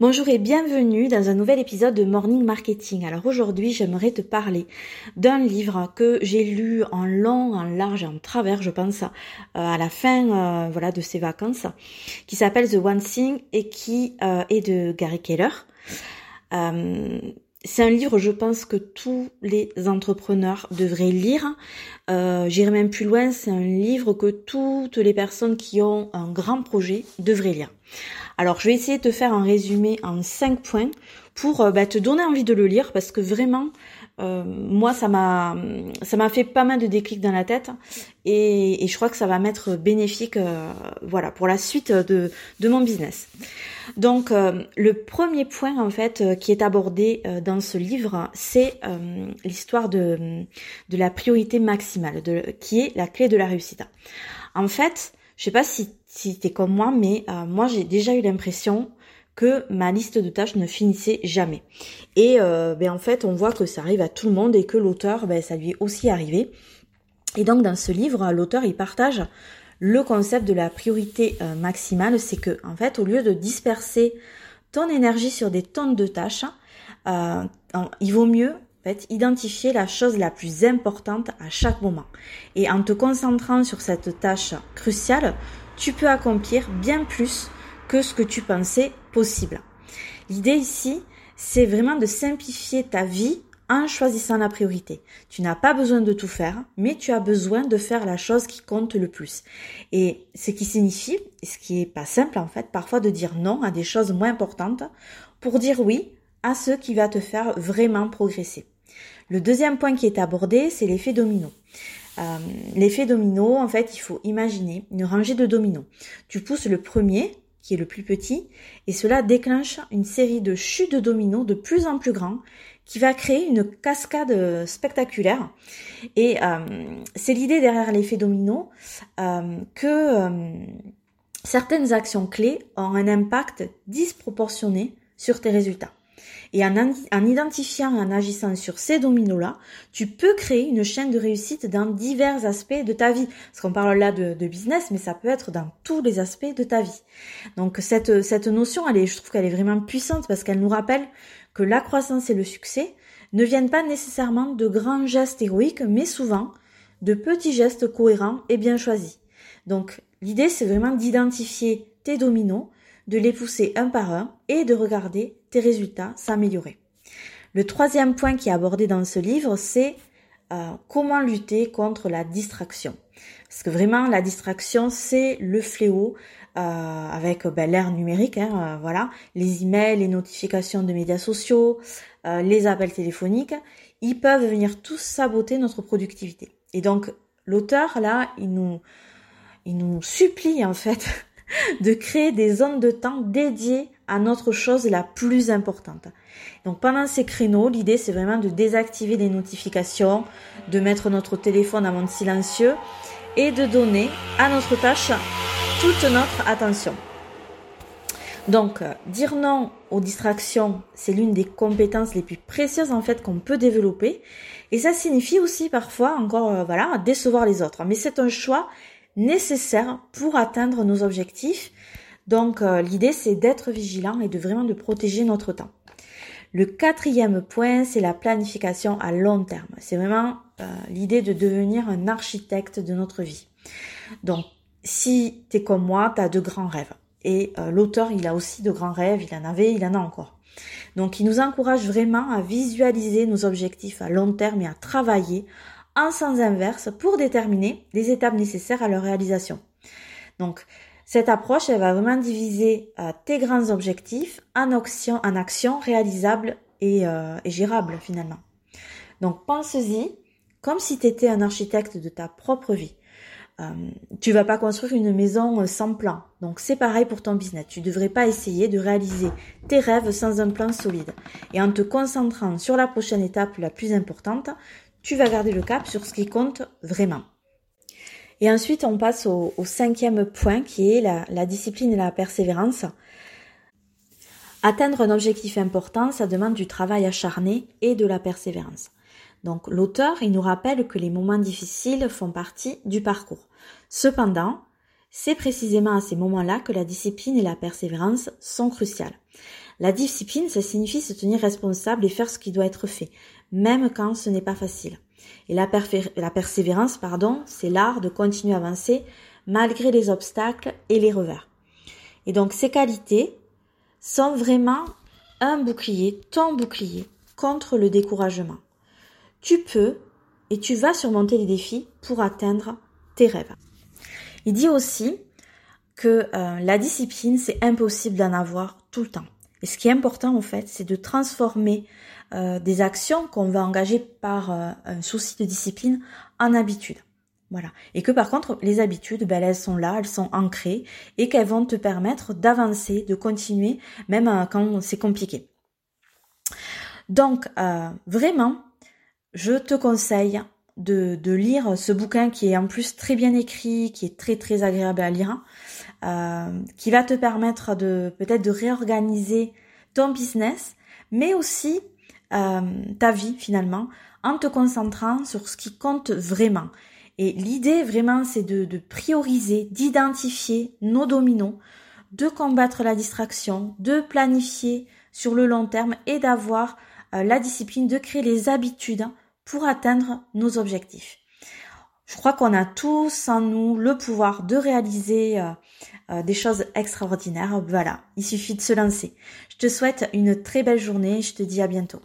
Bonjour et bienvenue dans un nouvel épisode de Morning Marketing. Alors aujourd'hui, j'aimerais te parler d'un livre que j'ai lu en long, en large et en travers, je pense, euh, à la fin euh, voilà de ces vacances, qui s'appelle The One Thing et qui euh, est de Gary Keller. C'est un livre, je pense, que tous les entrepreneurs devraient lire. J'irai même plus loin, c'est un livre que toutes les personnes qui ont un grand projet devraient lire. Alors je vais essayer de te faire un résumé en 5 points pour euh, bah, te donner envie de le lire parce que vraiment euh, moi ça m'a ça m'a fait pas mal de déclics dans la tête et, je crois que ça va m'être bénéfique euh, voilà pour la suite de, mon business. Donc le premier point en fait qui est abordé dans ce livre c'est l'histoire de, la priorité maximale qui est la clé de la réussite. En fait, je sais pas si si t'es comme moi, mais euh, moi j'ai déjà eu l'impression que ma liste de tâches ne finissait jamais. Et euh, ben, en fait, on voit que ça arrive à tout le monde et que l'auteur, ben, ça lui est aussi arrivé. Et donc dans ce livre, l'auteur il partage le concept de la priorité euh, maximale, c'est que en fait, au lieu de disperser ton énergie sur des tonnes de tâches, il vaut mieux en fait, identifier la chose la plus importante à chaque moment. Et en te concentrant sur cette tâche cruciale, tu peux accomplir bien plus que ce que tu pensais possible. L'idée ici, c'est vraiment de simplifier ta vie en choisissant la priorité. Tu n'as pas besoin de tout faire, mais tu as besoin de faire la chose qui compte le plus. Et ce qui signifie, ce qui est pas simple en fait, parfois de dire non à des choses moins importantes pour dire oui à ce qui va te faire vraiment progresser. Le deuxième point qui est abordé, c'est l'effet domino. Euh, l'effet domino, en fait, il faut imaginer une rangée de dominos. Tu pousses le premier, qui est le plus petit, et cela déclenche une série de chutes de dominos de plus en plus grands qui va créer une cascade spectaculaire. Et euh, c'est l'idée derrière l'effet domino euh, que certaines actions clés ont un impact disproportionné sur tes résultats. Et en, identifiant et en agissant sur ces dominos-là, tu peux créer une chaîne de réussite dans divers aspects de ta vie. Parce qu'on parle là de, business, mais ça peut être dans tous les aspects de ta vie. Donc cette, notion, je trouve qu'elle est vraiment puissante parce qu'elle nous rappelle que la croissance et le succès ne viennent pas nécessairement de grands gestes héroïques, mais souvent de petits gestes cohérents et bien choisis. Donc l'idée, c'est vraiment d'identifier tes dominos, de les pousser un par un et de regarder tes résultats s'améliorer. Le troisième point qui est abordé dans ce livre, c'est euh, comment lutter contre la distraction. Parce que vraiment, la distraction, c'est le fléau euh, avec ben, l'ère numérique, hein, euh, voilà, les emails, les notifications de médias sociaux, les appels téléphoniques, ils peuvent venir tous saboter notre productivité. Et donc, l'auteur, là, il nous, il nous supplie, en fait, de créer des zones de temps dédiées à notre chose la plus importante. Donc pendant ces créneaux, l'idée c'est vraiment de désactiver les notifications, de mettre notre téléphone en mode silencieux et de donner à notre tâche toute notre attention. Donc, euh, dire non aux distractions, c'est l'une des compétences les plus précieuses en fait qu'on peut développer. Et ça signifie aussi parfois encore, euh, voilà, décevoir les autres. Mais c'est un choix nécessaires pour atteindre nos objectifs. Donc euh, l'idée c'est d'être vigilant et de vraiment de protéger notre temps. Le quatrième point, c'est la planification à long terme. C'est vraiment euh, l'idée de devenir un architecte de notre vie. Donc, si tu es comme moi, tu as de grands rêves. Et euh, l'auteur, il a aussi de grands rêves, il en avait, il en a encore. Donc, il nous encourage vraiment à visualiser nos objectifs à long terme et à travailler en sens inverse pour déterminer les étapes nécessaires à leur réalisation. Donc, cette approche, elle va vraiment diviser euh, tes grands objectifs en actions en action réalisables et, euh, et gérables finalement. Donc, pense-y comme si tu étais un architecte de ta propre vie. Euh, tu vas pas construire une maison euh, sans plan. Donc c'est pareil pour ton business. Tu devrais pas essayer de réaliser tes rêves sans un plan solide. Et en te concentrant sur la prochaine étape la plus importante, tu vas garder le cap sur ce qui compte vraiment. Et ensuite, on passe au, cinquième point qui est la, discipline et la persévérance. Atteindre un objectif important, ça demande du travail acharné et de la persévérance. Donc l'auteur, il nous rappelle que les moments difficiles font partie du parcours. Cependant, c'est précisément à ces moments-là que la discipline et la persévérance sont cruciales. La discipline, ça signifie se tenir responsable et faire ce qui doit être fait, même quand ce n'est pas facile. Et la, persévérance, pardon, c'est l'art de continuer à avancer malgré les obstacles et les revers. Et donc ces qualités sont vraiment un bouclier, ton bouclier contre le découragement. Tu peux et tu vas surmonter les défis pour atteindre tes rêves. Il dit aussi que euh, la discipline, c'est impossible d'en avoir tout le temps. Et ce qui est important en fait, c'est de transformer euh, des actions qu'on va engager par euh, un souci de discipline en habitude. Voilà. Et que par contre, les habitudes, ben, elles sont là, elles sont ancrées et qu'elles vont te permettre d'avancer, de continuer, même quand c'est compliqué. Donc, vraiment, je te conseille de, lire ce bouquin qui est en plus très bien écrit, qui est très très agréable à lire, euh, qui va te permettre de peut-être de réorganiser ton business, mais aussi euh, ta vie finalement, en te concentrant sur ce qui compte vraiment. Et l'idée vraiment, c'est de, de prioriser, d'identifier nos dominos, de combattre la distraction, de planifier sur le long terme et d'avoir euh, la discipline, de créer les habitudes pour atteindre nos objectifs. Je crois qu'on a tous en nous le pouvoir de réaliser euh, euh, des choses extraordinaires. Voilà, il suffit de se lancer. Je te souhaite une très belle journée. Je te dis à bientôt.